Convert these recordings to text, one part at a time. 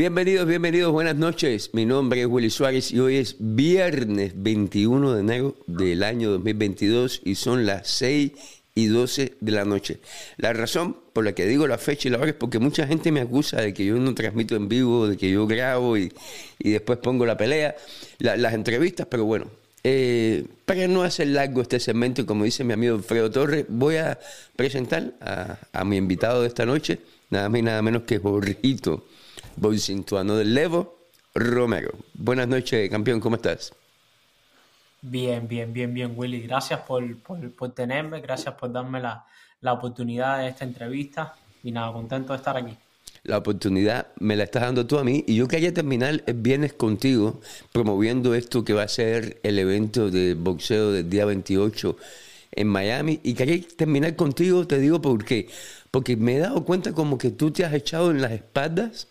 Bienvenidos, bienvenidos, buenas noches. Mi nombre es Willy Suárez y hoy es viernes 21 de enero del año 2022 y son las 6 y 12 de la noche. La razón por la que digo la fecha y la hora es porque mucha gente me acusa de que yo no transmito en vivo, de que yo grabo y, después pongo la pelea, las entrevistas, pero bueno, eh, para no hacer largo este segmento, como dice mi amigo Fredo Torres, voy a presentar a, a mi invitado de esta noche, nada más y nada menos que Jorgito Bolsintuano del Levo, Romero. Buenas noches, campeón, ¿cómo estás? Bien, bien, bien, bien, Willy. Gracias por, tenerme, gracias por darme la, oportunidad de esta entrevista y nada, contento de estar aquí. La oportunidad me la estás dando tú a mí y yo quería terminar el viernes contigo promoviendo esto que va a ser el evento de boxeo del día 28 en Miami y quería terminar contigo, te digo por qué, porque me he dado cuenta como que tú te has echado en las espaldas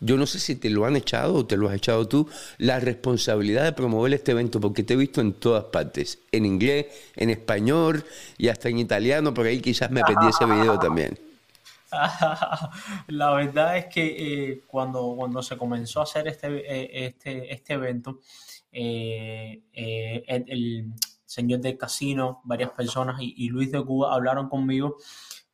yo no sé si te lo han echado o te lo has echado tú, la responsabilidad de promover este evento, porque te he visto en todas partes, en inglés, en español y hasta en italiano, por ahí quizás me perdí ese video también. La verdad es que eh, cuando, cuando se comenzó a hacer este, eh, este, este evento, eh, el, señor del casino, varias personas y, y, Luis de Cuba hablaron conmigo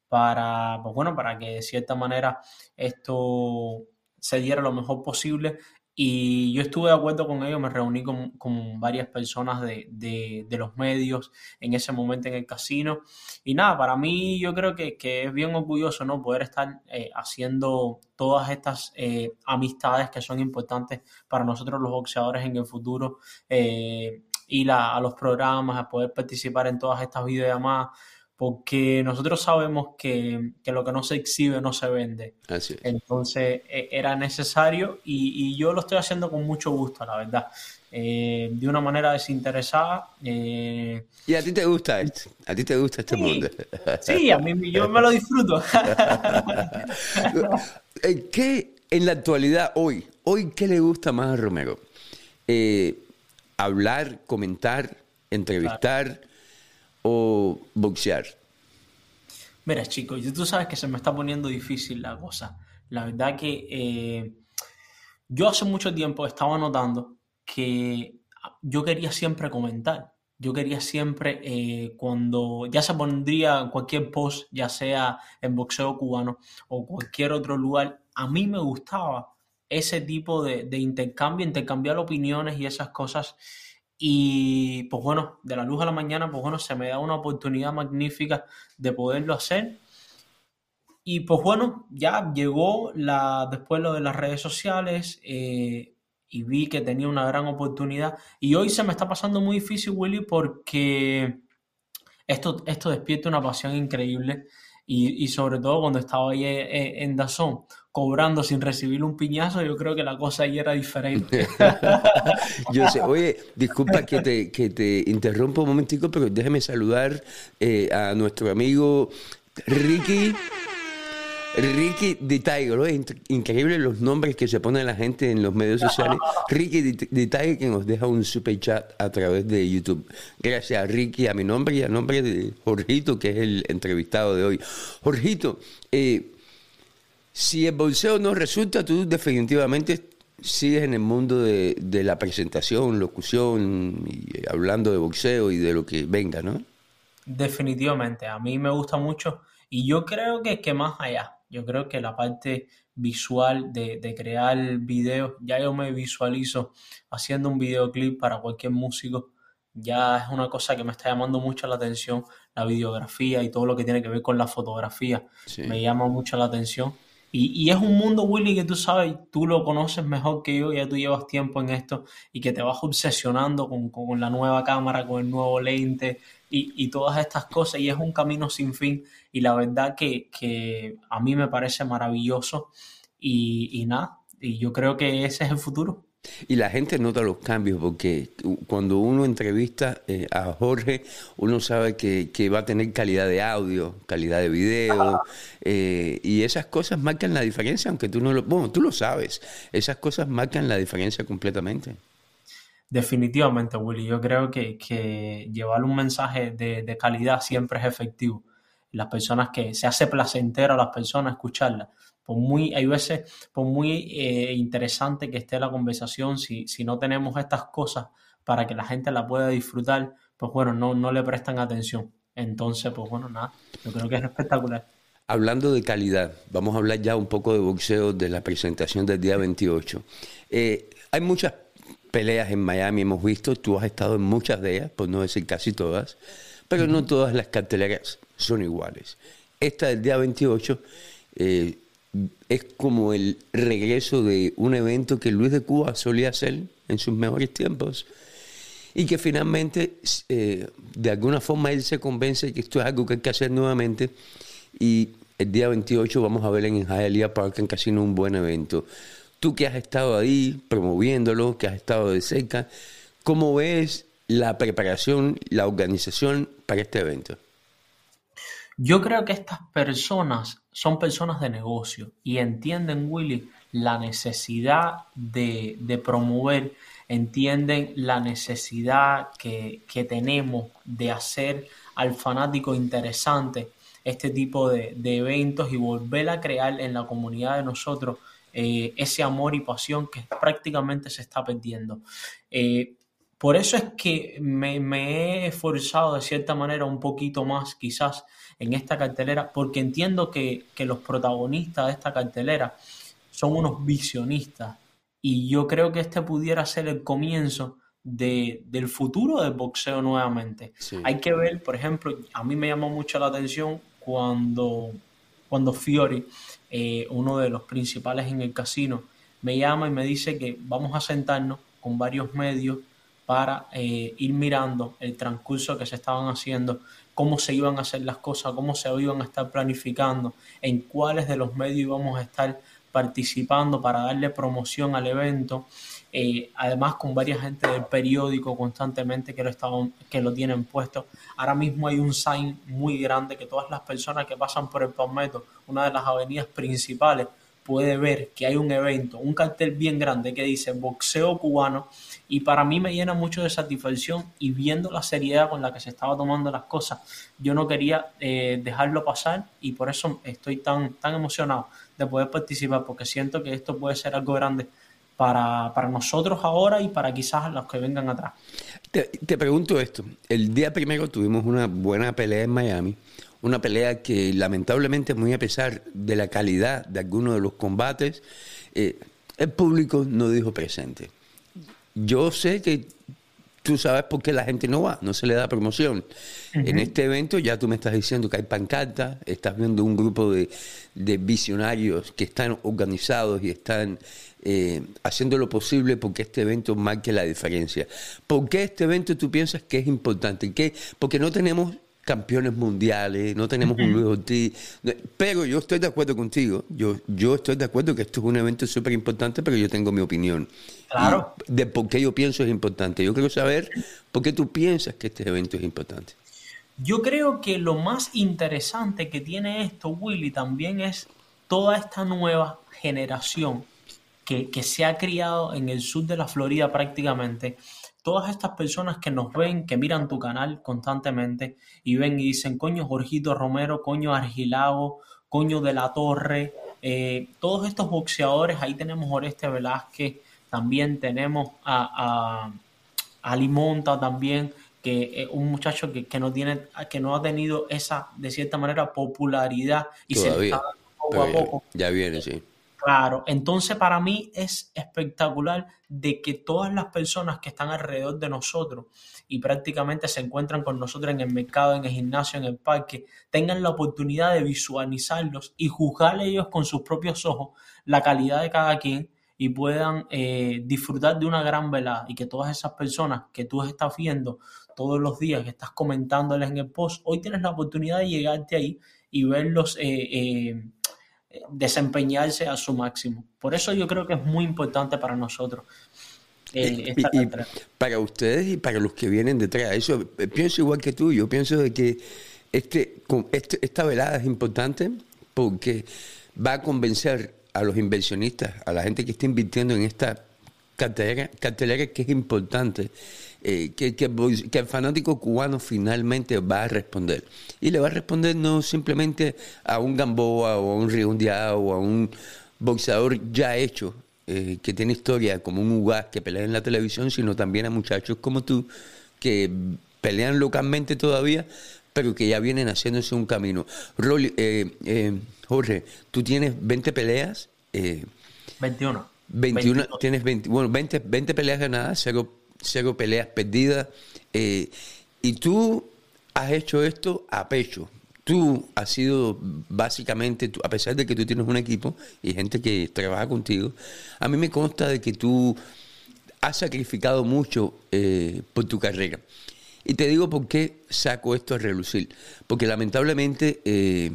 para, pues bueno, para que de cierta manera esto se diera lo mejor posible. Y yo estuve de acuerdo con ellos, me reuní con, con varias personas de, de, los medios en ese momento en el casino. Y nada, para mí yo creo que, que es bien orgulloso ¿no? poder estar eh, haciendo todas estas eh, amistades que son importantes para nosotros los boxeadores en el futuro. Eh, ir a, a, los programas, a poder participar en todas estas videollamadas porque nosotros sabemos que, lo que no se exhibe no se vende. Entonces e, era necesario y, yo lo estoy haciendo con mucho gusto, la verdad. Eh, de una manera desinteresada. Eh, ¿Y a ti te gusta esto? ¿A ti te gusta este mundo? Sí, a mí yo me lo disfruto. Eh, ¿Qué en la actualidad, hoy, hoy, qué le gusta más a Romero? hablar, comentar, entrevistar o boxear? Mira, chicos, tú sabes que se me está poniendo difícil la cosa. La verdad que eh, yo hace mucho tiempo estaba notando que yo quería siempre comentar. Yo quería siempre, eh, cuando ya se pondría cualquier post, ya sea en boxeo cubano o cualquier otro lugar, a mí me gustaba ese tipo de, de intercambio, intercambiar opiniones y esas cosas. Y pues bueno, de la luz a la mañana, pues bueno, se me da una oportunidad magnífica de poderlo hacer. Y pues bueno, ya llegó la, después lo de las redes sociales eh, y vi que tenía una gran oportunidad. Y hoy se me está pasando muy difícil, Willy, porque esto, esto despierta una pasión increíble. Y, y sobre todo cuando estaba ahí eh, en Dazón, cobrando sin recibir un piñazo, yo creo que la cosa ahí era diferente. yo sé, oye, disculpa que te, que te interrumpa un momentico, pero déjame saludar eh, a nuestro amigo Ricky. Ricky de Tiger, es increíble los nombres que se pone la gente en los medios sociales. Ricky de Tiger que nos deja un super chat a través de YouTube. Gracias a Ricky, a mi nombre y a nombre de Jorgito, que es el entrevistado de hoy. Jorgito, eh, si el bolseo no resulta, tú definitivamente sigues en el mundo de, la presentación, locución, y hablando de boxeo y de lo que venga, ¿no? Definitivamente, a mí me gusta mucho y yo creo que, que más allá, yo creo que la parte visual de, de crear videos, ya yo me visualizo haciendo un videoclip para cualquier músico, ya es una cosa que me está llamando mucho la atención, la videografía y todo lo que tiene que ver con la fotografía, me llama mucho la atención y, es un mundo, Willy, que tú sabes, tú lo conoces mejor que yo, ya tú llevas tiempo en esto y que te vas obsesionando con, la nueva cámara, con el nuevo lente y, todas estas cosas. Y es un camino sin fin. Y la verdad que, a mí me parece maravilloso. Y, y nada, y yo creo que ese es el futuro. Y la gente nota los cambios porque cuando uno entrevista eh, a Jorge, uno sabe que, va a tener calidad de audio, calidad de video, eh, y esas cosas marcan la diferencia, aunque tú no lo... Bueno, tú lo sabes, esas cosas marcan la diferencia completamente. Definitivamente, Willy. Yo creo que, llevar un mensaje de, calidad siempre es efectivo. Las personas que se hace placentero a las personas escucharla, por muy, hay veces, por muy eh, interesante que esté la conversación, si, si no tenemos estas cosas para que la gente la pueda disfrutar, pues bueno, no, no le prestan atención. Entonces, pues bueno, nada, yo creo que es espectacular. Hablando de calidad, vamos a hablar ya un poco de boxeo de la presentación del día 28. Eh, hay muchas peleas en Miami, hemos visto, tú has estado en muchas de ellas, por no decir casi todas, pero no todas las carteleras son iguales. Esta del día 28 eh, es como el regreso de un evento que Luis de Cuba solía hacer en sus mejores tiempos y que finalmente eh, de alguna forma él se convence que esto es algo que hay que hacer nuevamente y el día 28 vamos a ver en Hialeah Park en Casino un buen evento. Tú que has estado ahí promoviéndolo, que has estado de cerca, ¿cómo ves la preparación, la organización para este evento? Yo creo que estas personas son personas de negocio y entienden, Willy, la necesidad de, promover, entienden la necesidad que, tenemos de hacer al fanático interesante este tipo de, eventos y volver a crear en la comunidad de nosotros eh, ese amor y pasión que prácticamente se está perdiendo. Eh, por eso es que me, me, he esforzado de cierta manera un poquito más quizás en esta cartelera, porque entiendo que, los protagonistas de esta cartelera son unos visionistas y yo creo que este pudiera ser el comienzo de, del futuro del boxeo nuevamente. Hay que ver, por ejemplo, a mí me llamó mucho la atención cuando, cuando Fiori, eh, uno de los principales en el casino, me llama y me dice que vamos a sentarnos con varios medios para eh, ir mirando el transcurso que se estaban haciendo, cómo se iban a hacer las cosas, cómo se iban a estar planificando, en cuáles de los medios íbamos a estar participando para darle promoción al evento. Eh, además con varias gente del periódico constantemente que lo, estaban, que lo tienen puesto. Ahora mismo hay un sign muy grande que todas las personas que pasan por el Palmetto, una de las avenidas principales, puede ver que hay un evento, un cartel bien grande que dice boxeo cubano y para mí me llena mucho de satisfacción y viendo la seriedad con la que se estaba tomando las cosas, yo no quería eh, dejarlo pasar y por eso estoy tan, tan emocionado de poder participar porque siento que esto puede ser algo grande para, nosotros ahora y para quizás los que vengan atrás. Te, te pregunto esto, el día primero tuvimos una buena pelea en Miami, una pelea que lamentablemente muy a pesar de la calidad de algunos de los combates, eh, el público no dijo presente yo sé que tú sabes por qué la gente no va, no se le da promoción. En este evento ya tú me estás diciendo que hay pancartas, estás viendo un grupo de, visionarios que están organizados y están eh, haciendo lo posible porque este evento marque la diferencia. ¿Por qué este evento tú piensas que es importante? ¿Qué? Porque no tenemos campeones mundiales, no tenemos un Luis Ortiz. Pero yo estoy de acuerdo contigo. Yo, yo estoy de acuerdo que esto es un evento súper importante, pero yo tengo mi opinión. Claro. de por qué yo pienso es importante. Yo quiero saber por qué tú piensas que este evento es importante. Yo creo que lo más interesante que tiene esto, Willy, también es toda esta nueva generación que, que se ha criado en el sur de la Florida prácticamente todas estas personas que nos ven, que miran tu canal constantemente y ven y dicen, coño Jorgito Romero, coño Argilago, coño de la Torre, eh, todos estos boxeadores, ahí tenemos Oreste Velázquez, también tenemos a, a, Limonta también, que es un muchacho que, no tiene, que no ha tenido esa, de cierta manera, popularidad y se está poco a poco. Ya viene, sí. Claro, entonces para mí es espectacular de que todas las personas que están alrededor de nosotros y prácticamente se encuentran con nosotros en el mercado, en el gimnasio, en el parque, tengan la oportunidad de visualizarlos y juzgar ellos con sus propios ojos la calidad de cada quien y puedan eh, disfrutar de una gran velada y que todas esas personas que tú estás viendo todos los días, que estás comentándoles en el post, hoy tienes la oportunidad de llegarte ahí y verlos eh, eh, desempeñarse a su máximo. Por eso yo creo que es muy importante para nosotros. Eh, para ustedes y para los que vienen detrás, eso eh, pienso igual que tú, yo pienso de que este, este, esta velada es importante porque va a convencer a los inversionistas, a la gente que está invirtiendo en esta cartelera, cartelera que es importante, eh, que, que, que, el fanático cubano finalmente va a responder. Y le va a responder no simplemente a un Gamboa o a un Riundiao o a un boxeador ya hecho, eh, que tiene historia como un Ugas que pelea en la televisión, sino también a muchachos como tú que pelean localmente todavía, pero que ya vienen haciéndose un camino. Rolly, eh, Jorge, tú tienes 20 peleas. 21. 21, tienes 20, bueno, 20, 20 peleas ganadas, cero, cero peleas perdidas. y tú has hecho esto a pecho tú has sido básicamente, a pesar de que tú tienes un equipo y gente que trabaja contigo, a mí me consta de que tú has sacrificado mucho eh, por tu carrera. Y te digo por qué saco esto a relucir. Porque lamentablemente eh,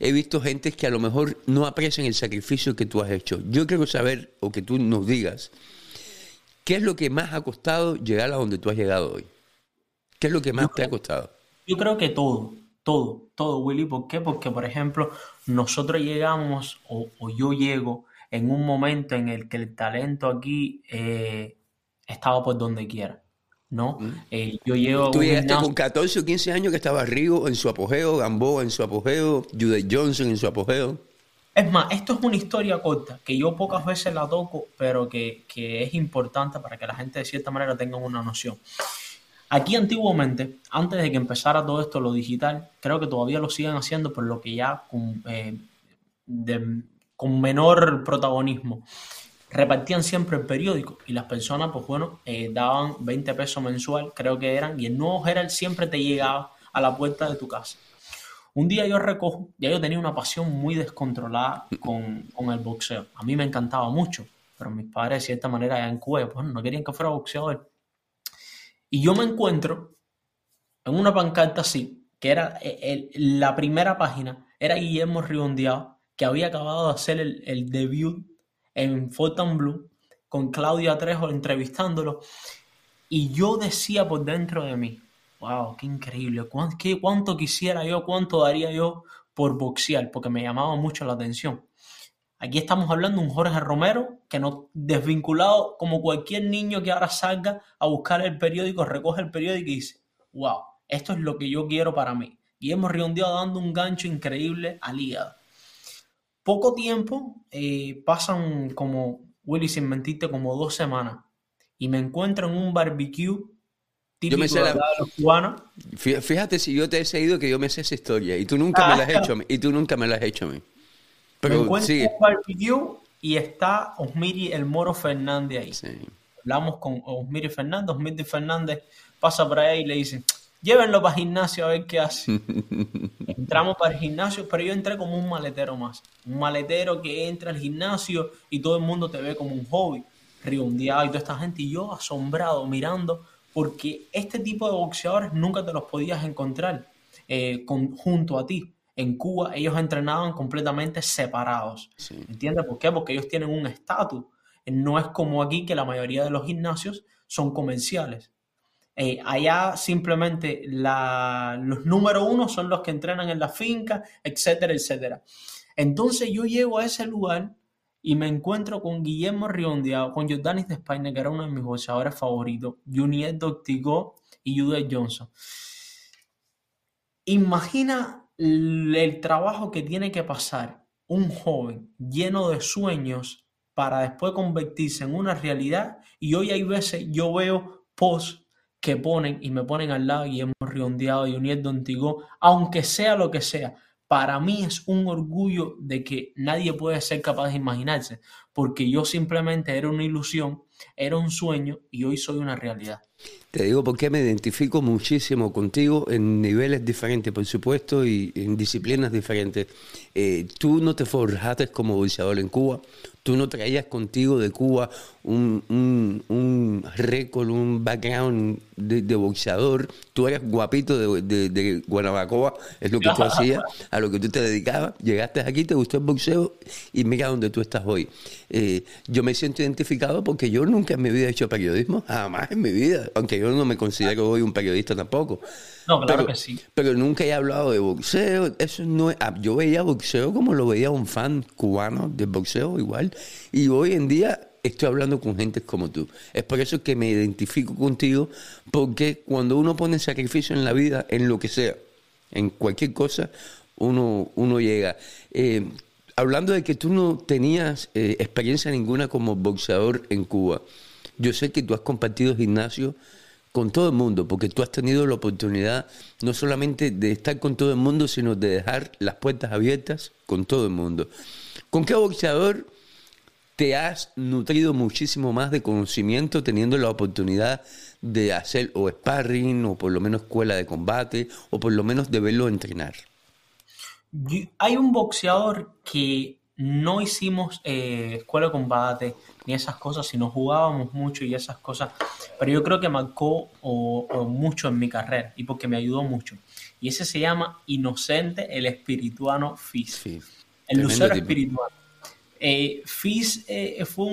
he visto gente que a lo mejor no aprecian el sacrificio que tú has hecho. Yo quiero saber, o que tú nos digas, ¿qué es lo que más ha costado llegar a donde tú has llegado hoy? ¿Qué es lo que más te ha costado? Yo creo que todo todo, todo, Willy. ¿Por qué? Porque, por ejemplo, nosotros llegamos o, yo llego en un momento en el que el talento aquí eh, estaba por donde quiera. ¿no? Mm. Eh, yo llego Tú llegaste con 14 o 15 años que estaba Rigo en su apogeo, Gamboa en su apogeo, Judith Johnson en su apogeo. Es más, esto es una historia corta que yo pocas veces la toco, pero que, que es importante para que la gente de cierta manera tenga una noción. Aquí antiguamente, antes de que empezara todo esto, lo digital, creo que todavía lo siguen haciendo, por lo que ya con, eh, menor protagonismo. Repartían siempre el periódico y las personas, pues bueno, eh, daban 20 pesos mensual, creo que eran, y el nuevo Herald siempre te llegaba a la puerta de tu casa. Un día yo recojo, ya yo tenía una pasión muy descontrolada con, con el boxeo. A mí me encantaba mucho, pero mis padres de cierta manera ya pues no querían que fuera boxeador. Y yo me encuentro en una pancarta así, que era eh, la primera página, era Guillermo Riondeado, que había acabado de hacer el, debut en Blue con Claudia Trejo entrevistándolo. Y yo decía por dentro de mí, wow, qué increíble, ¿Cuánto, qué, cuánto quisiera yo, cuánto daría yo por boxear, porque me llamaba mucho la atención. Aquí estamos hablando de un Jorge Romero que no desvinculado como cualquier niño que ahora salga a buscar el periódico, recoge el periódico y dice, wow, esto es lo que yo quiero para mí. Y hemos redondeado dando un gancho increíble al hígado. Poco tiempo, eh, pasan como, Willy, sin mentirte, como dos semanas. Y me encuentro en un barbecue típico de, los cubanos. Fíjate si yo te he seguido que yo me sé esa historia y tú nunca me la has hecho y tú nunca me la has hecho a mí. Pero, Me encuentro en un barbecue y está Osmiri el Moro Fernández ahí. Hablamos con Osmiri Fernández, Osmiri Fernández pasa por ahí y le dice, llévenlo para el gimnasio a ver qué hace. Entramos para el gimnasio, pero yo entré como un maletero más. Un maletero que entra al gimnasio y todo el mundo te ve como un hobby, riundeado y toda esta gente. Y yo asombrado mirando, porque este tipo de boxeadores nunca te los podías encontrar eh, junto a ti en Cuba ellos entrenaban completamente separados. ¿Entiendes por qué? Porque ellos tienen un estatus. No es como aquí que la mayoría de los gimnasios son comerciales. Eh, allá simplemente los número uno son los que entrenan en la finca, etcétera, etcétera. Entonces yo llego a ese lugar y me encuentro con Guillermo Riondia, con Jordanis de España, que era uno de mis boxeadores favoritos, Junior Doctigo y Judith Johnson. Imagina el trabajo que tiene que pasar un joven lleno de sueños para después convertirse en una realidad. Y hoy hay veces yo veo posts que ponen y me ponen al lado hemos riondeado y Antigó, aunque sea lo que sea. Para mí es un orgullo de que nadie puede ser capaz de imaginarse, porque yo simplemente era una ilusión, era un sueño y hoy soy una realidad. Te digo porque me identifico muchísimo contigo en niveles diferentes, por supuesto, y en disciplinas diferentes. Eh, tú no te forjaste como boxeador en Cuba, tú no traías contigo de Cuba un, un, un récord, un background de, boxeador. Tú eras guapito de, de, Guanabacoa, es lo que tú hacías, a lo que tú te dedicabas. Llegaste aquí, te gustó el boxeo y mira dónde tú estás hoy. Eh, yo me siento identificado porque yo nunca en mi vida he hecho periodismo, jamás en mi vida, aunque yo no me considero hoy un periodista tampoco. No, claro que sí. Pero nunca he hablado de boxeo. Eso no ah, yo veía boxeo como lo veía un fan cubano del boxeo igual. Y hoy en día estoy hablando con gente como tú. Es por eso que me identifico contigo, porque cuando uno pone sacrificio en la vida, en lo que sea, en cualquier cosa, uno, uno llega. Eh, hablando de que tú no tenías eh, experiencia ninguna como boxeador en Cuba, yo sé que tú has compartido gimnasio con todo el mundo, porque tú has tenido la oportunidad no solamente de estar con todo el mundo, sino de dejar las puertas abiertas con todo el mundo. ¿Con qué boxeador te has nutrido muchísimo más de conocimiento teniendo la oportunidad de hacer o sparring o por lo menos escuela de combate o por lo menos de verlo entrenar? Hay un boxeador que no hicimos eh, escuela de combate ni esas cosas, sino jugábamos mucho y esas cosas, pero yo creo que marcó mucho en mi carrera y porque me ayudó mucho. Y ese se llama Inocente el Espirituano Fis. el lucero espiritual. Eh, Fis eh, fue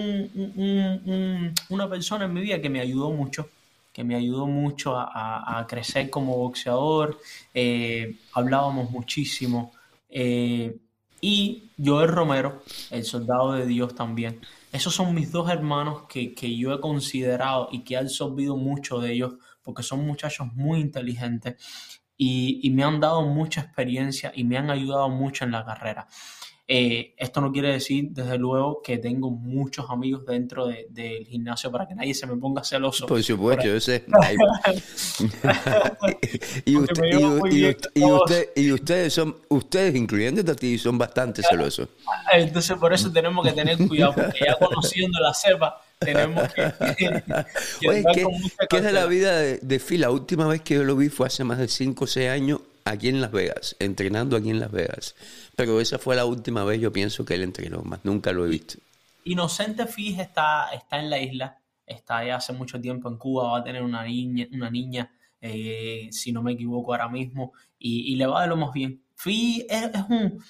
una persona en mi vida que me ayudó mucho, que me ayudó mucho a, crecer como boxeador. Eh, hablábamos muchísimo. Eh, y Joel Romero, el soldado de Dios también. Esos son mis dos hermanos que, yo he considerado y que he absorbido mucho de ellos porque son muchachos muy inteligentes y, y me han dado mucha experiencia y me han ayudado mucho en la carrera. Eh, esto no quiere decir, desde luego, que tengo muchos amigos dentro del gimnasio para que nadie se me ponga celoso. Por supuesto, yo sé. y, ustedes son, ustedes, incluyendo a ti, son bastante celosos. Entonces, por eso tenemos que tener cuidado, porque ya conociendo la cepa, tenemos que. Oye, ¿qué, es de la vida de, de Phil? La última vez que yo lo vi fue hace más de 5 o 6 años aquí en Las Vegas, entrenando aquí en Las Vegas. Pero esa fue la última vez, yo pienso que él entrenó más. Nunca lo he visto. Inocente Fij está, está en la isla, está ya hace mucho tiempo en Cuba, va a tener una niña, una niña eh, si no me equivoco ahora mismo, y, le va de lo más bien. Fi es, un.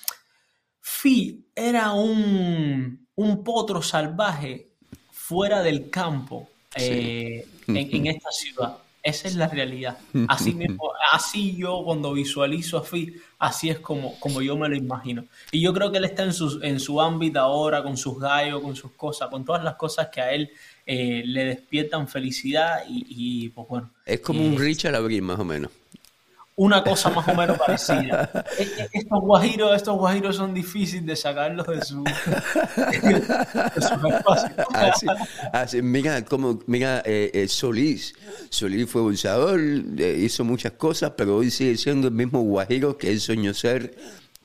Fi era un, un potro salvaje fuera del campo eh, en, en, esta ciudad. Esa es la realidad. Así mismo, así yo cuando visualizo a Fi, así es como, como yo me lo imagino. Y yo creo que él está en su, en su ámbito ahora, con sus gallos, con sus cosas, con todas las cosas que a él eh, le despiertan felicidad y, pues bueno. Es como un Richard Abril, más o menos una cosa más o menos parecida. Estos guajiros, estos guajiros son difíciles de sacarlos de su, espacio. Así, mira, como, mira, eh, eh, Solís. Solís fue bolsador, eh, hizo muchas cosas, pero hoy sigue siendo el mismo guajiro que él soñó ser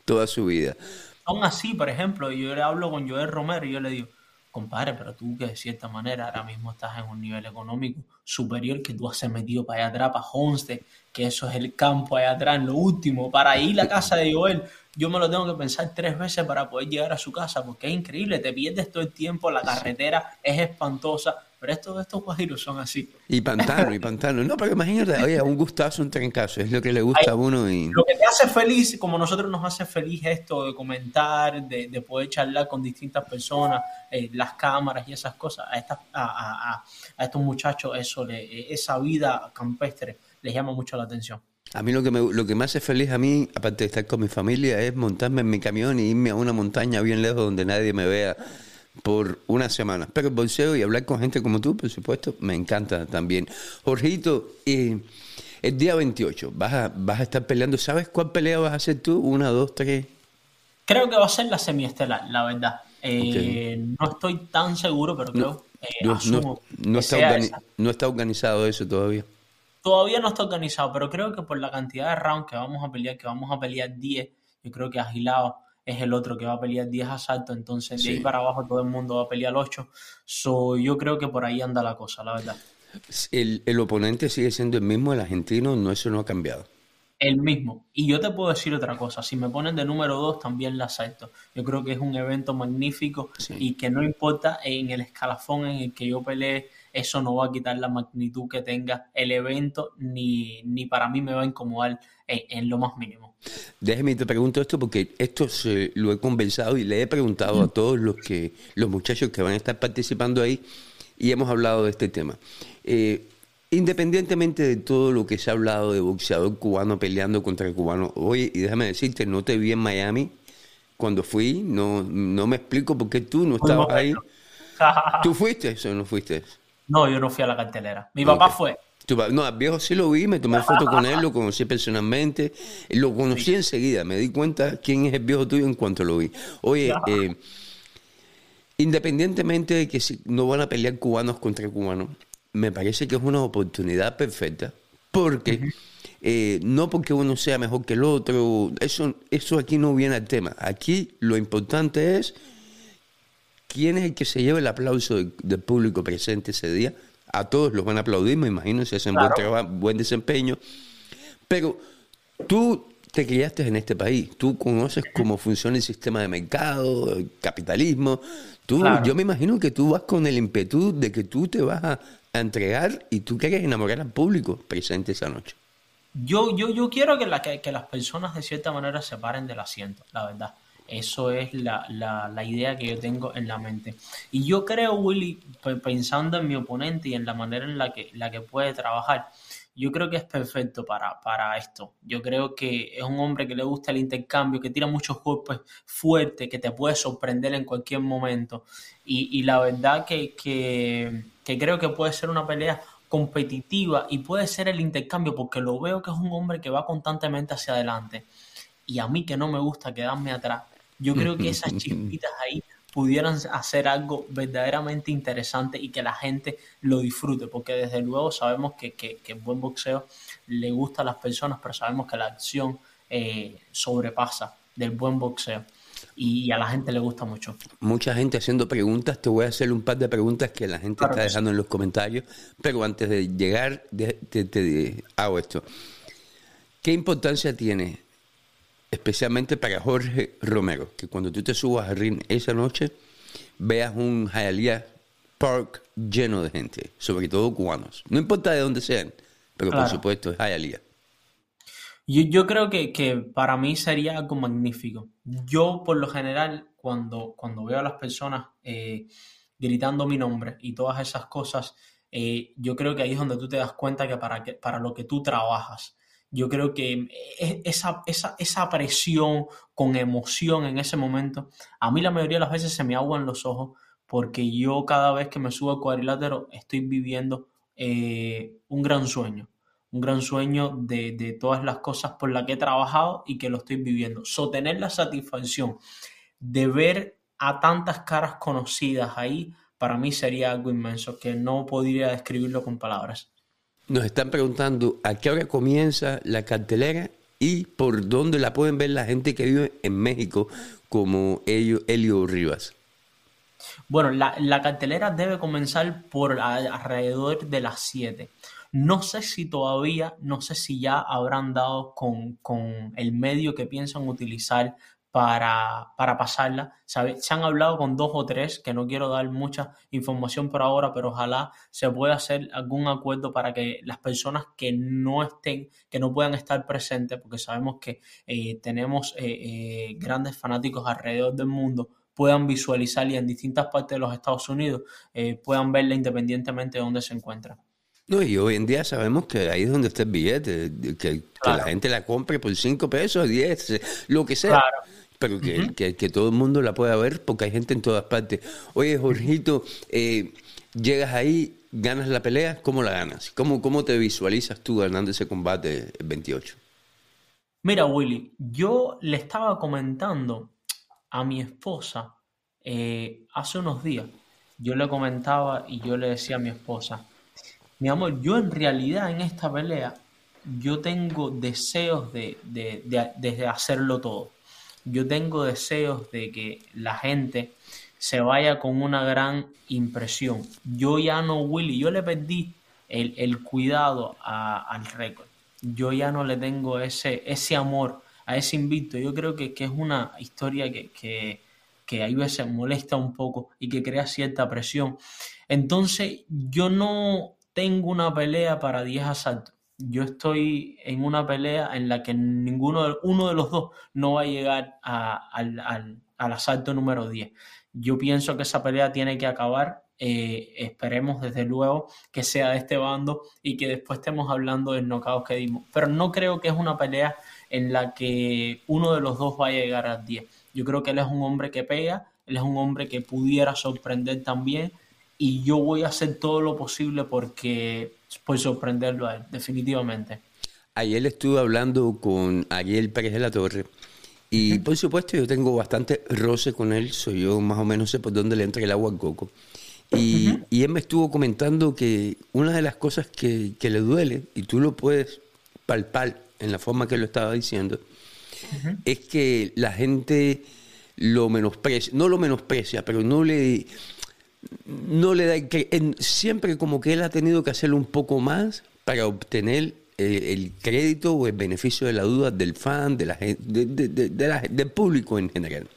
toda su vida. Aún así, por ejemplo, yo le hablo con Joel Romero y yo le digo, compadre, pero tú que de cierta manera ahora mismo estás en un nivel económico superior que tú has metido para allá atrás, para Homestead, que eso es el campo allá atrás, en lo último, para ir a la casa de Joel, yo me lo tengo que pensar tres veces para poder llegar a su casa, porque es increíble, te pierdes todo el tiempo, la carretera es espantosa, pero estos, estos guajiros son así. Y pantano, y pantano. No, pero imagínate, oye, un gustazo, un trencazo, es lo que le gusta a uno. Y... Lo que te hace feliz, como nosotros nos hace feliz esto de comentar, de, de poder charlar con distintas personas, eh, las cámaras y esas cosas, a, estas, a, a, a estos muchachos, eso, le, esa vida campestre les llama mucho la atención. A mí lo que, me, lo que me hace feliz a mí, aparte de estar con mi familia, es montarme en mi camión y irme a una montaña bien lejos donde nadie me vea por una semana. Pero el bolseo y hablar con gente como tú, por supuesto, me encanta también. Jorgito, eh, el día 28 vas a, vas a estar peleando. ¿Sabes cuál pelea vas a hacer tú? ¿Una, dos, tres? Creo que va a ser la semiestelar, la verdad. Eh, no estoy tan seguro, pero creo. Eh, no, asumo no, está no está organizado eso todavía. Todavía no está organizado, pero creo que por la cantidad de rounds que vamos a pelear, que vamos a pelear 10, yo creo que Agilado es el otro que va a pelear 10 asaltos, entonces de ahí para abajo todo el mundo va a pelear 8. So, yo creo que por ahí anda la cosa, la verdad. El, el oponente sigue siendo el mismo, el argentino, no, eso no ha cambiado. El mismo. Y yo te puedo decir otra cosa, si me ponen de número 2 también la acepto. Yo creo que es un evento magnífico y que no importa en el escalafón en el que yo peleé, eso no va a quitar la magnitud que tenga el evento, ni, ni para mí me va a incomodar en, lo más mínimo. Déjeme te pregunto esto porque esto se, lo he conversado y le he preguntado a todos los que los muchachos que van a estar participando ahí y hemos hablado de este tema. Eh, independientemente de todo lo que se ha hablado de boxeador cubano peleando contra el cubano, oye, y déjame decirte, no te vi en Miami cuando fui, no, no me explico por qué tú no estabas ahí. ¿Tú fuiste o no fuiste? No, yo no fui a la cartelera. Mi papá fue. No, al viejo sí lo vi, me tomé foto con él, lo conocí personalmente, lo conocí enseguida, me di cuenta quién es el viejo tuyo en cuanto lo vi. Oye, eh, independientemente de que si no van a pelear cubanos contra cubanos, me parece que es una oportunidad perfecta, porque eh, no porque uno sea mejor que el otro, eso, eso aquí no viene al tema. Aquí lo importante es quién es el que se lleva el aplauso del, público presente ese día. A todos los van a aplaudir, me imagino, si hacen buen trabajo, buen desempeño. Pero tú te criaste en este país, tú conoces cómo funciona el sistema de mercado, el capitalismo. Tú, Yo me imagino que tú vas con el impetu de que tú te vas a, entregar y tú quieres enamorar al público presente esa noche. Yo, yo, yo quiero que, la, que las personas de cierta manera se paren del asiento, la verdad. Eso es la, la, idea que yo tengo en la mente. Y yo creo, Willy, pensando en mi oponente y en la manera en la que, la que puede trabajar, yo creo que es perfecto para, para esto. Yo creo que es un hombre que le gusta el intercambio, que tira muchos golpes fuertes, que te puede sorprender en cualquier momento. Y, y la verdad que, que, que creo que puede ser una pelea competitiva y puede ser el intercambio porque lo veo que es un hombre que va constantemente hacia adelante y a mí que no me gusta quedarme atrás yo creo que esas chispitas ahí pudieran hacer algo verdaderamente interesante y que la gente lo disfrute, porque desde luego sabemos que, que, el buen boxeo le gusta a las personas, pero sabemos que la acción eh, sobrepasa del buen boxeo y a la gente le gusta mucho. Mucha gente haciendo preguntas, te voy a hacer un par de preguntas que la gente está dejando en los comentarios, pero antes de llegar te hago esto. ¿Qué importancia tiene especialmente para Jorge Romero, que cuando tú te subas a ring esa noche, veas un Hialeah Park lleno de gente, sobre todo cubanos. No importa de dónde sean, pero por supuesto es Hialeah. Yo, yo creo que, que, para mí sería algo magnífico. Yo, por lo general, cuando, cuando veo a las personas eh, gritando mi nombre y todas esas cosas, eh, yo creo que ahí es donde tú te das cuenta que para, que, para lo que tú trabajas yo creo que e, esa, esa, esa, presión con emoción en ese momento, a mí la mayoría de las veces se me aguan los ojos porque yo cada vez que me subo al cuadrilátero estoy viviendo eh, un gran sueño, un gran sueño de, de, todas las cosas por las que he trabajado y que lo estoy viviendo. Sostener la satisfacción de ver a tantas caras conocidas ahí, para mí sería algo inmenso, que no podría describirlo con palabras. Nos están preguntando a qué hora comienza la cartelera y por dónde la pueden ver la gente que vive en México, como ellos, Elio Rivas. Bueno, la, cartelera debe comenzar por alrededor de las 7. No sé si todavía, no sé si ya habrán dado con, con el medio que piensan utilizar para, para pasarla. Se han hablado con dos o tres, que no quiero dar mucha información por ahora, pero ojalá se pueda hacer algún acuerdo para que las personas que no estén, que no puedan estar presentes, porque sabemos que eh, tenemos eh, eh, grandes fanáticos alrededor del mundo, puedan visualizar y en distintas partes de los Estados Unidos puedan verla independientemente de dónde se encuentra. No, y hoy en día sabemos que ahí es donde está el billete, que, la gente la compre por 5 pesos, 10, lo que sea. Pero que, que, todo el mundo la pueda ver porque hay gente en todas partes. Oye, Jorgito, eh, llegas ahí, ganas la pelea, ¿cómo la ganas? ¿Cómo, ¿Cómo te visualizas tú ganando ese combate el 28? Mira, Willy, yo le estaba comentando a mi esposa eh, hace unos días. Yo le comentaba y yo le decía a mi esposa, mi amor, yo en realidad en esta pelea, yo tengo deseos de, de, hacerlo todo. Yo tengo deseos de que la gente se vaya con una gran impresión. Yo ya no, Willy, yo le perdí el, cuidado al récord. Yo ya no le tengo ese, ese amor a ese invicto. Yo creo que, es una historia que, que, que a veces molesta un poco y que crea cierta presión. Entonces, yo no tengo una pelea para 10 asaltos. Yo estoy en una pelea en la que ninguno de, uno de los dos no va a llegar al, asalto número 10. Yo pienso que esa pelea tiene que acabar. Eh, esperemos desde luego que sea de este bando y que después estemos hablando del knockout que dimos. Pero no creo que es una pelea en la que uno de los dos va a llegar al 10. Yo creo que él es un hombre que pega, él es un hombre que pudiera sorprender también y yo voy a hacer todo lo posible porque por sorprenderlo a él, definitivamente. Ayer estuve hablando con Ariel Pérez de la Torre y por supuesto yo tengo bastante roce con él, soy yo más o menos sé por dónde le entra el agua al coco. Y, y él me estuvo comentando que una de las cosas que, que, le duele, y tú lo puedes palpar en la forma que lo estaba diciendo, es que la gente lo menosprecia, no lo menosprecia, pero no le, no le da, que siempre como que él ha tenido que hacerlo un poco más para obtener eh, el crédito o el beneficio de la duda del fan, de la, de, del público en general.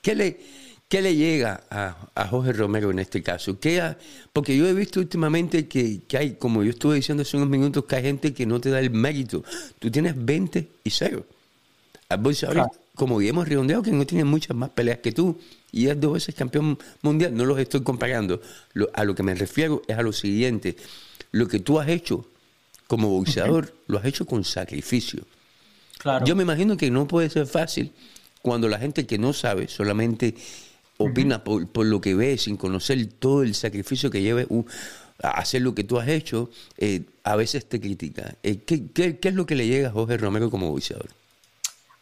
¿Qué le, qué le llega a, a, Jorge Romero en este caso? ¿Qué porque yo he visto últimamente que, que, hay, como yo estuve diciendo hace unos minutos, que hay gente que no te da el mérito. Tú tienes 20 y 0. Claro. como Guillermo Redondeado, que no tiene muchas más peleas que tú y es dos veces campeón mundial, no los estoy comparando. Lo, a lo que me refiero es a lo siguiente. Lo que tú has hecho como boxeador, lo has hecho con sacrificio. Claro. Yo me imagino que no puede ser fácil cuando la gente que no sabe solamente opina uh -huh. por, por, lo que ve, sin conocer todo el sacrificio que lleva uh, a hacer lo que tú has hecho, eh, a veces te critica. Eh, ¿qué, qué, ¿qué, es lo que le llega a Jorge Romero como boxeador?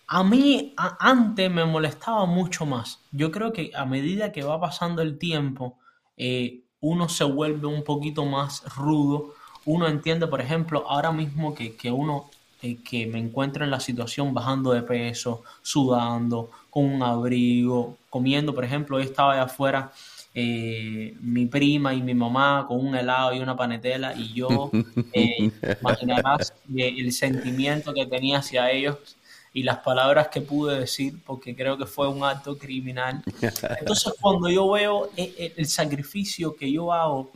A mí a, antes me molestaba mucho más. Yo creo que a medida que va pasando el tiempo, eh, uno se vuelve un poquito más rudo uno entiende, por ejemplo, ahora mismo que, que uno eh, que me encuentra en la situación bajando de peso, sudando, con un abrigo, comiendo, por ejemplo, hoy estaba allá afuera eh, mi prima y mi mamá con un helado y una panetela y yo, eh, imaginarás el sentimiento que tenía hacia ellos y las palabras que pude decir porque creo que fue un acto criminal. Entonces cuando yo veo el, eh, el sacrificio que yo hago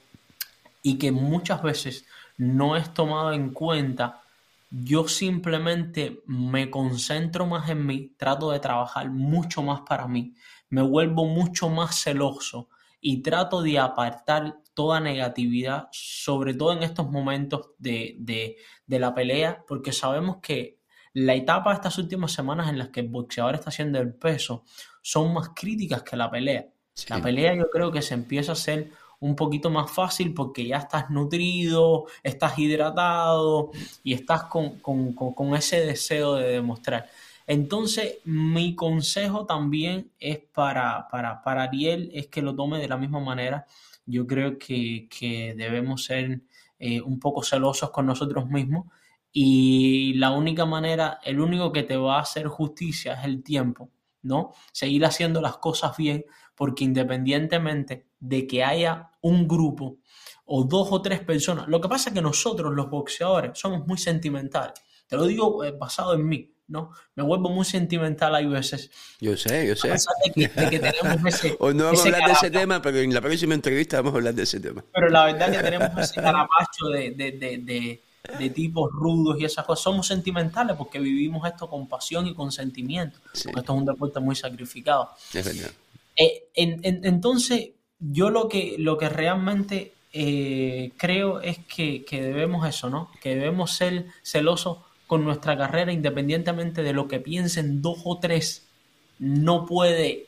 y que muchas veces no es tomado en cuenta, yo simplemente me concentro más en mí, trato de trabajar mucho más para mí, me vuelvo mucho más celoso y trato de apartar toda negatividad, sobre todo en estos momentos de, de, de la pelea, porque sabemos que la etapa de estas últimas semanas en las que el boxeador está haciendo el peso son más críticas que la pelea. Sí. La pelea yo creo que se empieza a hacer un poquito más fácil porque ya estás nutrido, estás hidratado y estás con, con, con, con ese deseo de demostrar. Entonces, mi consejo también es para, para, para Ariel, es que lo tome de la misma manera. Yo creo que, que debemos ser eh, un poco celosos con nosotros mismos y la única manera, el único que te va a hacer justicia es el tiempo, ¿no? Seguir haciendo las cosas bien, porque independientemente de que haya un grupo o dos o tres personas, lo que pasa es que nosotros los boxeadores somos muy sentimentales. Te lo digo eh, basado en mí, ¿no? Me vuelvo muy sentimental hay veces. Yo sé, yo sé. De que, de que tenemos ese, Hoy no vamos a hablar carapacho. de ese tema, pero en la próxima entrevista vamos a hablar de ese tema. Pero la verdad que tenemos ese carapacho de, de, de, de tipos rudos y esas cosas. Somos sentimentales porque vivimos esto con pasión y con sentimiento. Sí. Esto es un deporte muy sacrificado. Es verdad. Eh, en, en, entonces, yo lo que, lo que realmente eh, creo es que, que, debemos eso, ¿no? Que debemos ser celosos con nuestra carrera independientemente de lo que piensen dos o tres. No puede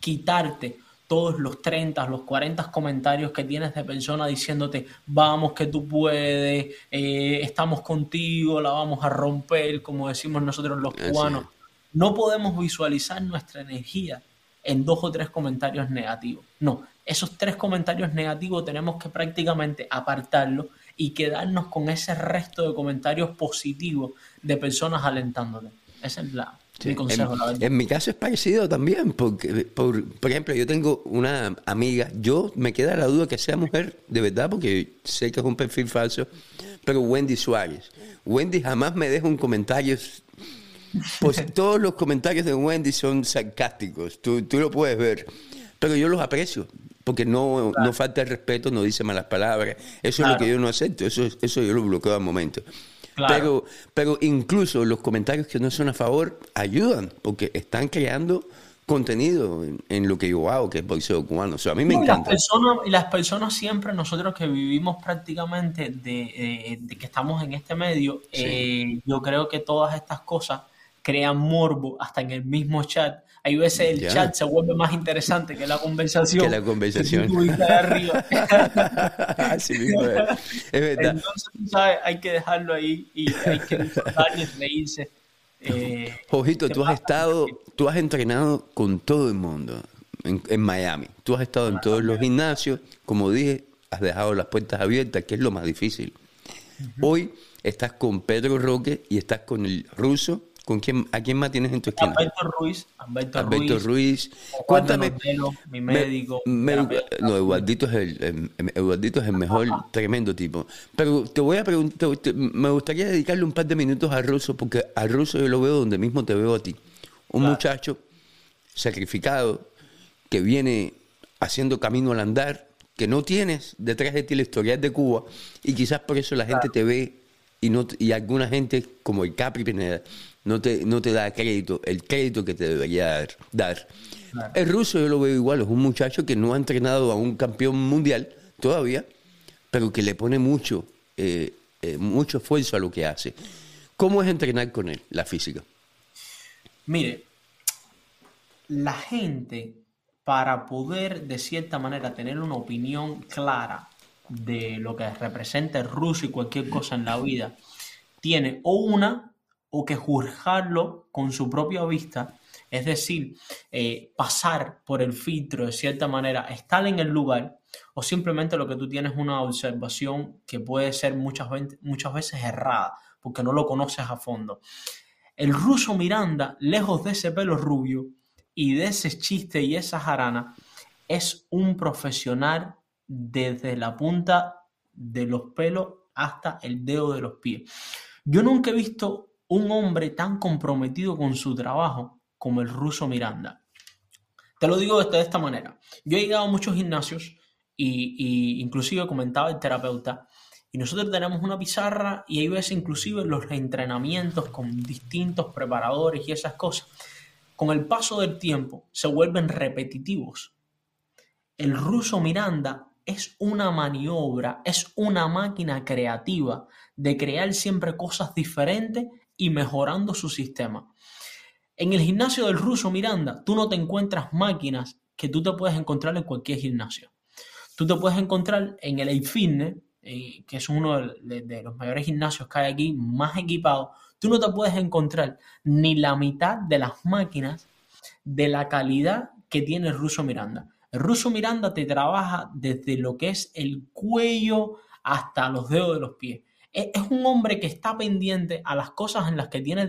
quitarte todos los 30, los 40 comentarios que tienes de personas diciéndote, vamos que tú puedes, eh, estamos contigo, la vamos a romper, como decimos nosotros los cubanos. No podemos visualizar nuestra energía en dos o tres comentarios negativos. No, esos tres comentarios negativos tenemos que prácticamente apartarlos y quedarnos con ese resto de comentarios positivos de personas alentándote. Esa es la, Sí, mi consejo, en, en, mi caso es parecido también, porque, por, por, ejemplo, yo tengo una amiga, yo me queda la duda que sea mujer, de verdad, porque sé que es un perfil falso, pero Wendy Suárez. Wendy jamás me deja un comentario, pues todos los comentarios de Wendy son sarcásticos, tú, tú lo puedes ver, pero yo los aprecio, porque no, claro. no falta el respeto, no dice malas palabras, eso claro. es lo que yo no acepto, eso, eso yo lo bloqueo al momento. Claro. Pero, pero incluso los comentarios que no son a favor ayudan, porque están creando contenido en, en lo que yo hago, que es boxeo cubano. O sea, a mí me no, encanta. Las personas, y las personas siempre, nosotros que vivimos prácticamente de, eh, de que estamos en este medio, sí. eh, yo creo que todas estas cosas crean morbo hasta en el mismo chat. Hay veces el chat se vuelve más interesante que la conversación. Que la conversación. Así mismo es. verdad. Entonces, ¿sabes? Hay que dejarlo ahí y hay que disfrutar y reírse. Eh, Ojito, tú has estado, tú has entrenado con todo el mundo en, Miami. Tú has estado en todos los gimnasios, como dije, has dejado las puertas abiertas, que es lo más difícil. Hoy estás con Pedro Roque y estás con el ruso. ¿Con quién, ¿A quién más tienes en tu esquina? Alberto Ruiz. Alberto, Ruiz. Ruiz. Cuéntame. mi médico. no, Eduardito es, el, Eduardito es el mejor, tremendo tipo. Pero te voy a preguntar, me gustaría dedicarle un par de minutos a Ruso, porque a Ruso yo lo veo donde mismo te veo a ti. Un muchacho sacrificado, que viene haciendo camino al andar, que no tienes detrás de ti la historia de Cuba, y quizás por eso la gente te ve y, no, y alguna gente, como el Capri Pineda, no te, no te da crédito, el crédito que te debería dar. El ruso yo lo veo igual, es un muchacho que no ha entrenado a un campeón mundial todavía, pero que le pone mucho, eh, eh, mucho esfuerzo a lo que hace. ¿Cómo es entrenar con él, la física? Mire, la gente para poder de cierta manera tener una opinión clara de lo que representa el ruso y cualquier cosa en la vida, tiene o una o que juzgarlo con su propia vista, es decir, eh, pasar por el filtro de cierta manera, estar en el lugar, o simplemente lo que tú tienes es una observación que puede ser muchas, muchas veces errada, porque no lo conoces a fondo. El ruso Miranda, lejos de ese pelo rubio, y de ese chiste y esa jarana es un profesional desde la punta de los pelos hasta el dedo de los pies. Yo nunca he visto un hombre tan comprometido con su trabajo como el ruso Miranda. Te lo digo de esta manera. Yo he llegado a muchos gimnasios y, y inclusive comentaba el terapeuta y nosotros tenemos una pizarra y hay veces inclusive los entrenamientos con distintos preparadores y esas cosas con el paso del tiempo se vuelven repetitivos. El ruso Miranda es una maniobra, es una máquina creativa de crear siempre cosas diferentes y mejorando su sistema. En el gimnasio del ruso Miranda, tú no te encuentras máquinas que tú te puedes encontrar en cualquier gimnasio. Tú te puedes encontrar en el A-Fitness, eh, que es uno de, de, los mayores gimnasios que hay aquí, más equipados, tú no te puedes encontrar ni la mitad de las máquinas de la calidad que tiene el ruso Miranda. El ruso Miranda te trabaja desde lo que es el cuello hasta los dedos de los pies. Es, un hombre que está pendiente a las cosas en las que tiene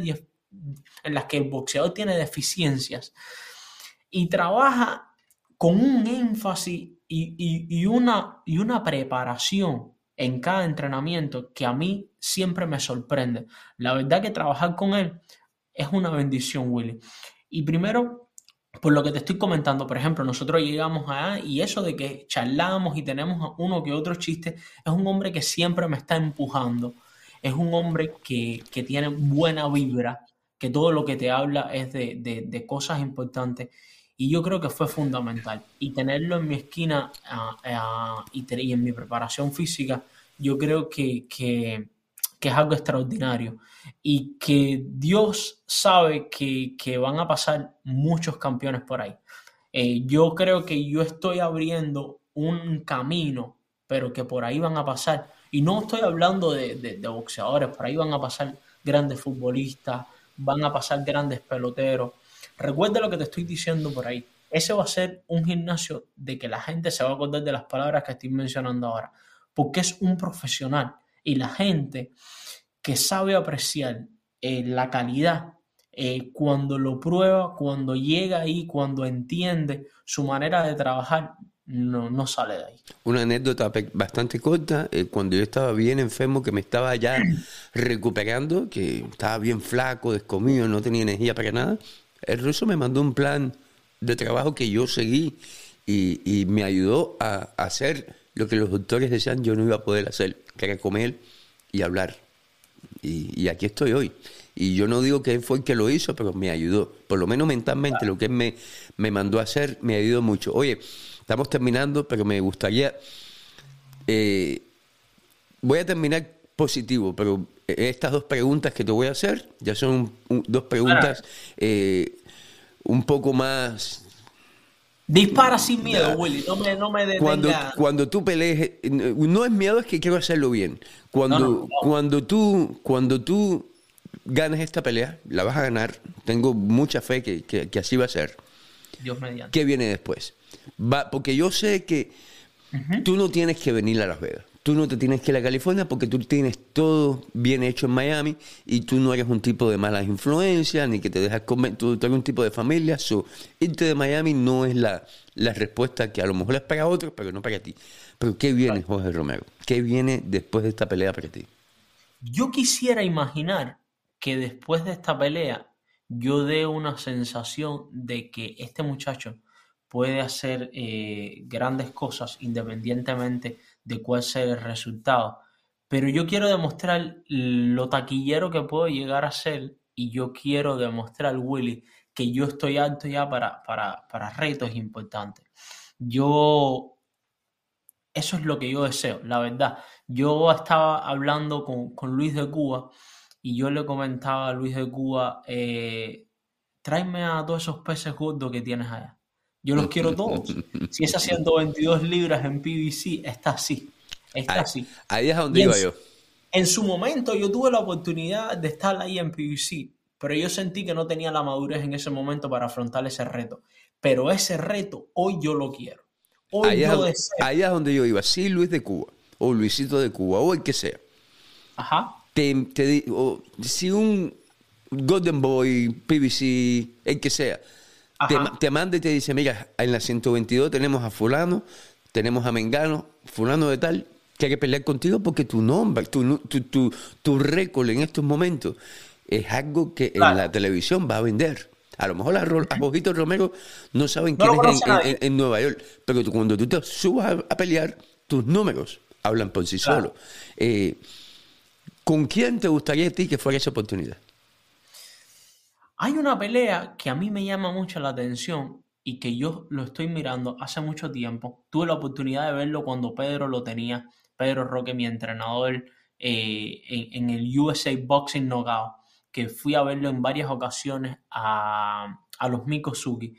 en las que el boxeador tiene deficiencias y trabaja con un énfasis y, una, y una preparación en cada entrenamiento que a mí siempre me sorprende. La verdad que trabajar con él es una bendición, Willy. Y primero, por lo que te estoy comentando, por ejemplo, nosotros llegamos a y eso de que charlamos y tenemos uno que otro chiste, es un hombre que siempre me está empujando. Es un hombre que, tiene buena vibra, que todo lo que te habla es de cosas importantes y yo creo que fue fundamental. Y tenerlo en mi esquina ah, ah, y, en mi preparación física, yo creo que, que, es algo extraordinario. Y que Dios sabe que, van a pasar muchos campeones por ahí. Eh, yo creo que yo estoy abriendo un camino, pero que por ahí van a pasar. Y no estoy hablando de, de boxeadores, por ahí van a pasar grandes futbolistas, van a pasar grandes peloteros Recuerda lo que te estoy diciendo por ahí. Ese va a ser un gimnasio de que la gente se va a acordar de las palabras que estoy mencionando ahora, porque es un profesional y la gente que sabe apreciar eh, la calidad eh, cuando lo prueba, cuando llega ahí, cuando entiende su manera de trabajar, no, no sale de ahí. Una anécdota bastante corta, eh, cuando yo estaba bien enfermo, que me estaba ya recuperando, que estaba bien flaco, descomido, no tenía energía para nada, el ruso me mandó un plan de trabajo que yo seguí y, me ayudó a, hacer lo que los doctores decían yo no iba a poder hacer, que era comer y hablar. Y, aquí estoy hoy. Y yo no digo que él fue el que lo hizo, pero me ayudó. Por lo menos mentalmente, lo que él me, me mandó a hacer me ayudó mucho. Oye, estamos terminando, pero me gustaría... Eh, voy a terminar positivo, pero estas dos preguntas que te voy a hacer ya son dos preguntas eh, un poco más Dispara sin miedo, Willy. No me, no me Cuando, cuando tú pelees, no es miedo, es que quiero hacerlo bien. Cuando, cuando tú, cuando tú ganes esta pelea, la vas a ganar. Tengo mucha fe que, que, así va a ser. Dios mediante. ¿Qué viene después? Va, porque yo sé que tú no tienes que venir a Las Vegas. Tú no te tienes que ir a California porque tú tienes todo bien hecho en Miami y tú no eres un tipo de malas influencias ni que te dejas comer. Tú, eres un tipo de familia. So, irte de Miami no es la, la respuesta que a lo mejor es para otros, pero no para ti. Pero ¿qué viene, Jorge Romero? ¿Qué viene después de esta pelea para ti? Yo quisiera imaginar que después de esta pelea yo dé una sensación de que este muchacho puede hacer eh, grandes cosas independientemente de cuál sea el resultado. Pero yo quiero demostrar lo taquillero que puedo llegar a ser y yo quiero demostrar, Willy, que yo estoy alto ya para, para, retos importantes. Yo, eso es lo que yo deseo, la verdad. Yo estaba hablando con, Luis de Cuba y yo le comentaba a Luis de Cuba, eh, tráeme a todos esos peces gordos que tienes allá. Yo los quiero todos. Si esas 122 libras en PVC, está así. Está así. Ahí es donde iba yo. En su momento yo tuve la oportunidad de estar ahí en PVC, pero yo sentí que no tenía la madurez en ese momento para afrontar ese reto. Pero ese reto hoy yo lo quiero. Hoy ahí, es, ahí es donde yo iba. Sí, Luis de Cuba, o Luisito de Cuba, o el que sea. Ajá. Te, si un Golden Boy, PVC, el que sea, te, manda y te dice, mira, en la 122 tenemos a fulano, tenemos a Mengano, fulano de tal, que hay que pelear contigo porque tu nombre, tu, tu, tu, récord en estos momentos es algo que en la televisión va a vender. A lo mejor a, a Romero no saben quién es en, Nueva York, pero cuando tú te subas a, pelear, tus números hablan por sí solos. Eh, ¿Con quién te gustaría a ti que fuera esa oportunidad? Hay una pelea que a mí me llama mucho la atención y que yo lo estoy mirando hace mucho tiempo. Tuve la oportunidad de verlo cuando Pedro lo tenía, Pedro Roque, mi entrenador eh, en, el USA Boxing Knockout, que fui a verlo en varias ocasiones a, los Mikosuki.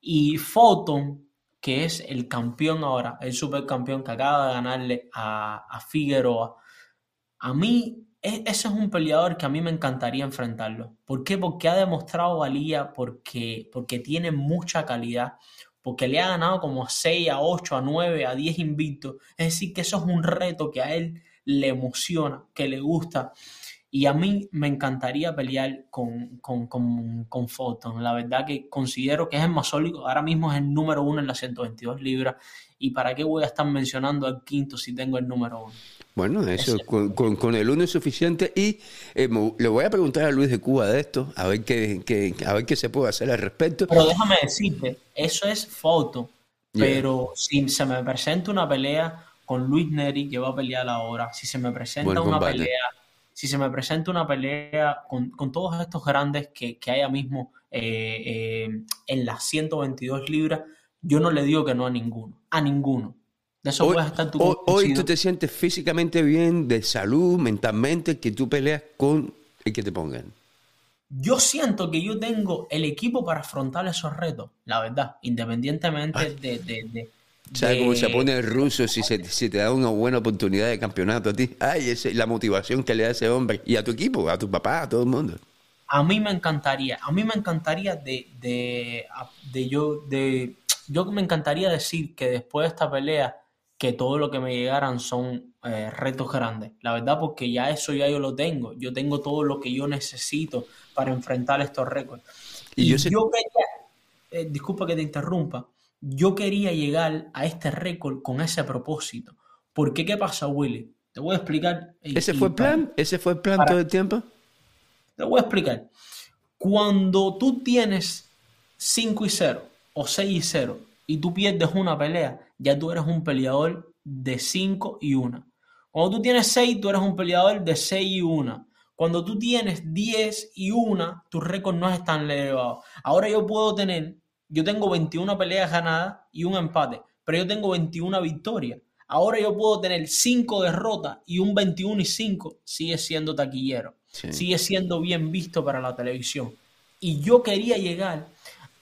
Y Photon, que es el campeón ahora, el supercampeón que acaba de ganarle a, a Figueroa, a mí ese es un peleador que a mí me encantaría enfrentarlo. ¿Por qué? Porque ha demostrado valía, porque, porque tiene mucha calidad, porque le ha ganado como a 6, a 8, a 9, a 10 invictos. Es decir, que eso es un reto que a él le emociona, que le gusta. Y a mí me encantaría pelear con, con, con, Photon. La verdad que considero que es el más sólido. Ahora mismo es el número uno en las 122 libras. ¿Y para qué voy a estar mencionando al quinto si tengo el número uno? Bueno, eso con, el uno es suficiente. Y eh, le voy a preguntar a Luis de Cuba de esto, a ver qué, a ver qué se puede hacer al respecto. Pero déjame decirte, eso es foto. Pero si se me presenta una pelea con Luis Neri, que va a pelear ahora, si se me presenta una pelea si se me presenta una pelea con, todos estos grandes que, que hay mismo eh, eh, en las 122 libras, yo no le digo que no a ninguno, a ninguno. De eso hoy, puedes estar tú hoy, tú te sientes físicamente bien, de salud, mentalmente, que tú peleas con el que te pongan. Yo siento que yo tengo el equipo para afrontar esos retos, la verdad, independientemente de, ¿Sabes cómo se pone el ruso si, se, si te da una buena oportunidad de campeonato a ti? Ay, esa es la motivación que le da ese hombre. Y a tu equipo, a tu papá, a todo el mundo. A mí me encantaría, a mí me encantaría de, de, de yo, de, yo me encantaría decir que después de esta pelea, que todo lo que me llegaran son eh, retos grandes. La verdad, porque ya eso ya yo lo tengo. Yo tengo todo lo que yo necesito para enfrentar estos récords. Y, yo, yo eh, disculpa que te interrumpa, yo quería llegar a este récord con ese propósito. ¿Por qué? ¿Qué pasa, Willy? Te voy a explicar. ¿Ese fue el plan? ¿Ese fue el plan todo el tiempo? Te voy a explicar. Cuando tú tienes 5 y 0 o 6 y 0 y tú pierdes una pelea, ya tú eres un peleador de 5 y 1. Cuando tú tienes 6, tú eres un peleador de 6 y 1. Cuando tú tienes 10 y 1, tu récord no es tan elevado. Ahora yo puedo tener yo tengo 21 peleas ganadas y un empate, pero yo tengo 21 victorias. Ahora yo puedo tener cinco derrotas y un 21 y 5 sigue siendo taquillero, sigue siendo bien visto para la televisión. Y yo quería llegar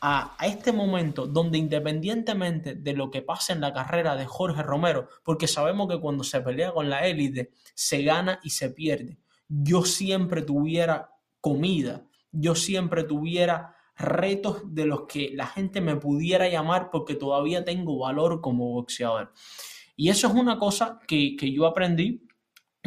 a, a, este momento donde independientemente de lo que pase en la carrera de Jorge Romero, porque sabemos que cuando se pelea con la élite se gana y se pierde, yo siempre tuviera comida, yo siempre tuviera retos de los que la gente me pudiera llamar porque todavía tengo valor como boxeador. Y eso es una cosa que, yo aprendí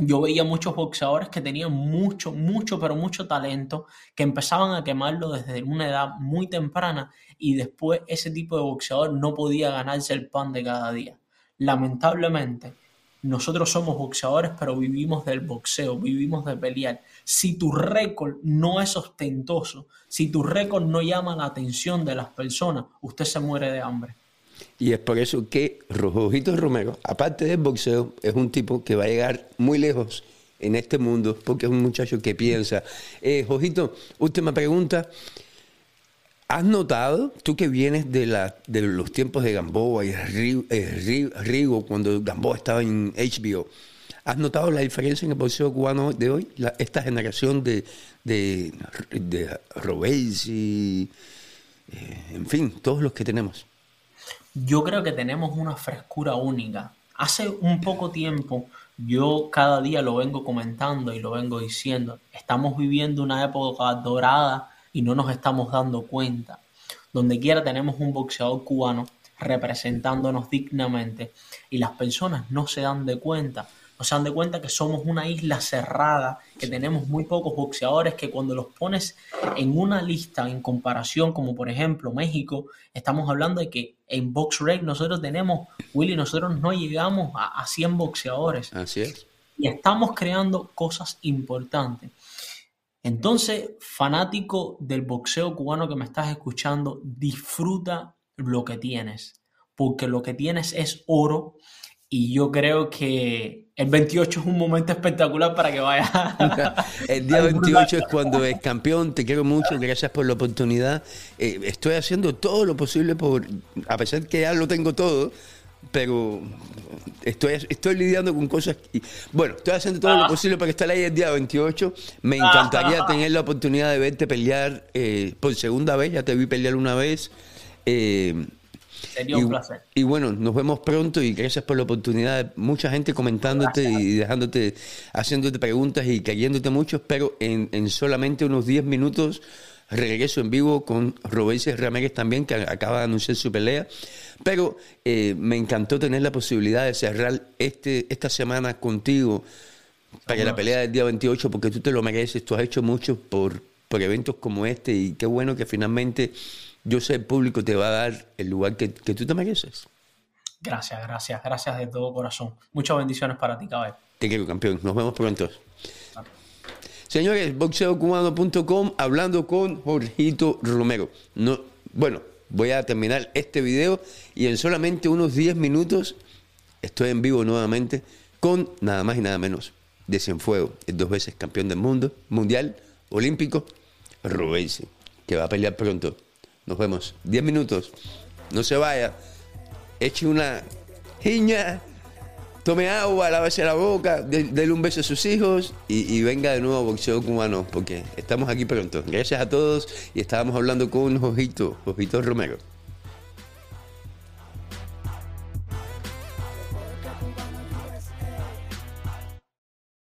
yo veía muchos boxeadores que tenían mucho, mucho, pero mucho talento, que empezaban a quemarlo desde una edad muy temprana y después ese tipo de boxeador no podía ganarse el pan de cada día. Lamentablemente, nosotros somos boxeadores, pero vivimos del boxeo, vivimos de pelear. Si tu récord no es ostentoso, si tu récord no llama la atención de las personas, usted se muere de hambre. Y es por eso que Rojito Romero, aparte del boxeo, es un tipo que va a llegar muy lejos en este mundo, porque es un muchacho que piensa. Eh, Jojito, última pregunta. ¿Has notado, tú que vienes de, los tiempos de Gamboa y Rigo, cuando Gamboa estaba en HBO, ¿has notado la diferencia en el boxeo cubano de hoy? esta generación de, de, de eh, en fin, todos los que tenemos. Yo creo que tenemos una frescura única. Hace un poco tiempo, yo cada día lo vengo comentando y lo vengo diciendo, estamos viviendo una época dorada y no nos estamos dando cuenta. Donde quiera tenemos un boxeador cubano representándonos dignamente y las personas no se dan de cuenta no se dan de cuenta que somos una isla cerrada, que tenemos muy pocos boxeadores, que cuando los pones en una lista en comparación, como por ejemplo México, estamos hablando de que en Box Rate nosotros tenemos, Willy, nosotros no llegamos a, a 100 boxeadores. Así es. Y estamos creando cosas importantes. Entonces, fanático del boxeo cubano que me estás escuchando, disfruta lo que tienes, porque lo que tienes es oro y yo creo que el 28 es un momento espectacular para que vaya. el día 28 es cuando es campeón. Te quiero mucho, gracias por la oportunidad. Eh, estoy haciendo todo lo posible por, a pesar que ya lo tengo todo, pero estoy, estoy lidiando con cosas. bueno, estoy haciendo todo lo ah. posible para que esté ahí el día 28. Me encantaría tener la oportunidad de verte pelear eh, por segunda vez. Ya te vi pelear una vez. Eh, Sería un placer. Y bueno, nos vemos pronto y gracias por la oportunidad. Mucha gente comentándote y dejándote, haciéndote preguntas y cayéndote mucho, pero en, solamente unos 10 minutos regreso en vivo con Robéis Ramírez también, que acaba de anunciar su pelea. Pero eh, me encantó tener la posibilidad de cerrar este, esta semana contigo para la pelea del día 28, porque tú te lo mereces, tú has hecho mucho por, por eventos como este y qué bueno que finalmente yo sé el público te va a dar el lugar que, tú te mereces. Gracias, gracias, gracias de todo corazón. Muchas bendiciones para ti, caballero. Te quiero, campeón. Nos vemos pronto. Señores, boxeocubano.com hablando con Jorgito Romero. No, bueno, voy a terminar este video y en solamente unos 10 minutos estoy en vivo nuevamente con nada más y nada menos de Cienfuego, el dos veces campeón del mundo, mundial, olímpico, Rubens, que va a pelear pronto. Nos vemos. 10 minutos. No se vaya. Eche una giña. Tome agua, lávese la boca, déle un beso a sus hijos y, venga de nuevo a Boxeo Cubano, porque estamos aquí pronto. Gracias a todos y estábamos hablando con Ojito, Ojito Romero.